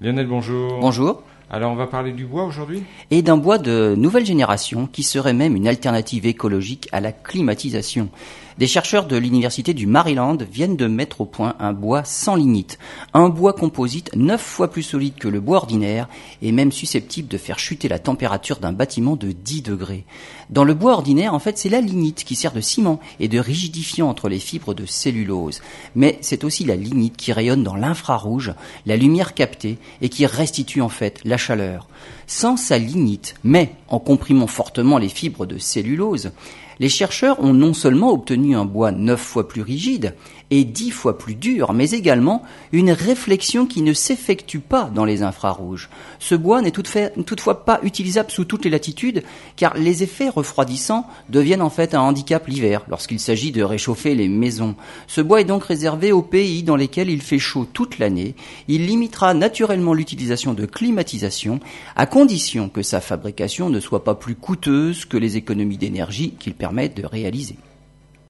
Lionel, bonjour. Bonjour. Alors, on va parler du bois aujourd'hui? Et d'un bois de nouvelle génération qui serait même une alternative écologique à la climatisation. Des chercheurs de l'université du Maryland viennent de mettre au point un bois sans lignite, un bois composite neuf fois plus solide que le bois ordinaire et même susceptible de faire chuter la température d'un bâtiment de 10 degrés. Dans le bois ordinaire, en fait, c'est la lignite qui sert de ciment et de rigidifiant entre les fibres de cellulose. Mais c'est aussi la lignite qui rayonne dans l'infrarouge, la lumière captée et qui restitue en fait la chaleur. Sans sa lignite, mais en comprimant fortement les fibres de cellulose, les chercheurs ont non seulement obtenu un bois neuf fois plus rigide et dix fois plus dur, mais également une réflexion qui ne s'effectue pas dans les infrarouges. Ce bois n'est toutefois pas utilisable sous toutes les latitudes, car les effets refroidissants deviennent en fait un handicap l'hiver, lorsqu'il s'agit de réchauffer les maisons. Ce bois est donc réservé aux pays dans lesquels il fait chaud toute l'année. Il limitera naturellement l'utilisation de climatisation, à condition que sa fabrication ne soit pas plus coûteuse que les économies d'énergie qu'il permet de réaliser.